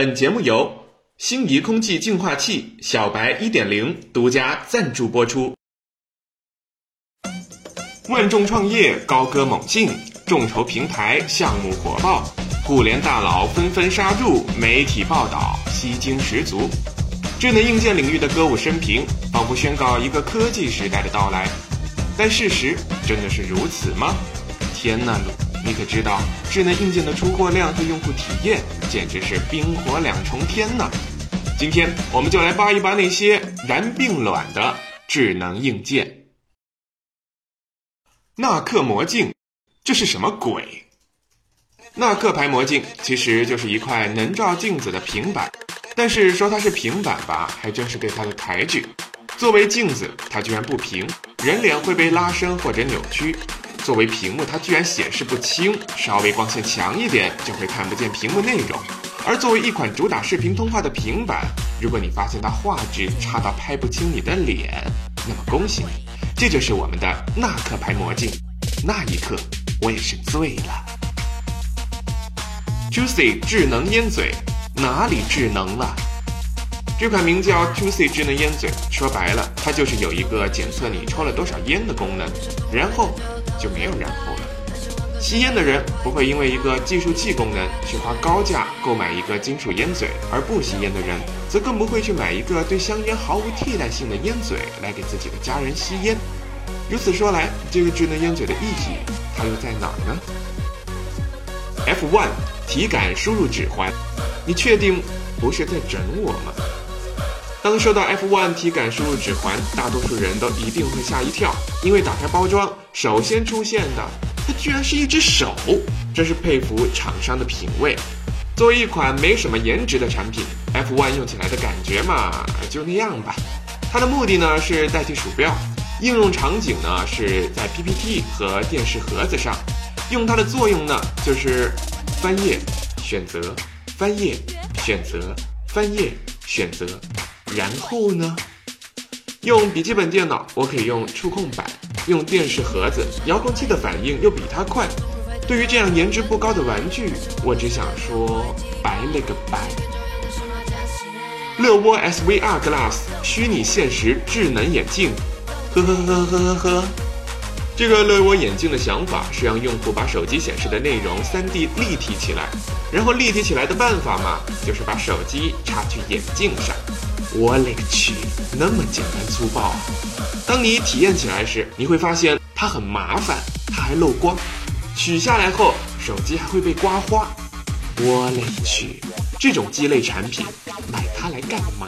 本节目由星仪空气净化器小白一点零独家赞助播出。万众创业高歌猛进，众筹平台项目火爆，互联大佬纷纷杀入，媒体报道吸睛十足。智能硬件领域的歌舞升平，仿佛宣告一个科技时代的到来。但事实真的是如此吗？天呐，你可知道，智能硬件的出货量和用户体验简直是冰火两重天呢？今天我们就来扒一扒那些燃并卵的智能硬件。纳克魔镜，这是什么鬼？纳克牌魔镜其实就是一块能照镜子的平板，但是说它是平板吧，还真是给它的抬举。作为镜子，它居然不平，人脸会被拉伸或者扭曲。作为屏幕，它居然显示不清，稍微光线强一点就会看不见屏幕内容。而作为一款主打视频通话的平板，如果你发现它画质差到拍不清你的脸，那么恭喜你，这就是我们的纳克牌魔镜。那一刻，我也是醉了。Juicy 智能烟嘴，哪里智能了？这款名叫 Juicy 智能烟嘴，说白了，它就是有一个检测你抽了多少烟的功能，然后。就没有然后了。吸烟的人不会因为一个计数器功能去花高价购买一个金属烟嘴，而不吸烟的人则更不会去买一个对香烟毫无替代性的烟嘴来给自己的家人吸烟。如此说来，这个智能烟嘴的意义它又在哪儿呢？F1 体感输入指环，你确定不是在整我吗？当收到 F1 体感输入指环，大多数人都一定会吓一跳，因为打开包装，首先出现的它居然是一只手，真是佩服厂商的品味。作为一款没什么颜值的产品，F1 用起来的感觉嘛，就那样吧。它的目的呢是代替鼠标，应用场景呢是在 PPT 和电视盒子上，用它的作用呢就是翻页、选择、翻页、选择、翻页、选择。然后呢？用笔记本电脑，我可以用触控板；用电视盒子，遥控器的反应又比它快。对于这样颜值不高的玩具，我只想说白了个白。乐窝 SVR Glass 虚拟现实智能眼镜，呵呵呵呵呵呵。这个乐窝眼镜的想法是让用户把手机显示的内容 3D 立体起来，然后立体起来的办法嘛，就是把手机插去眼镜上。我勒个去，那么简单粗暴！当你体验起来时，你会发现它很麻烦，它还漏光，取下来后手机还会被刮花。我勒个去，这种鸡肋产品，买它来干嘛？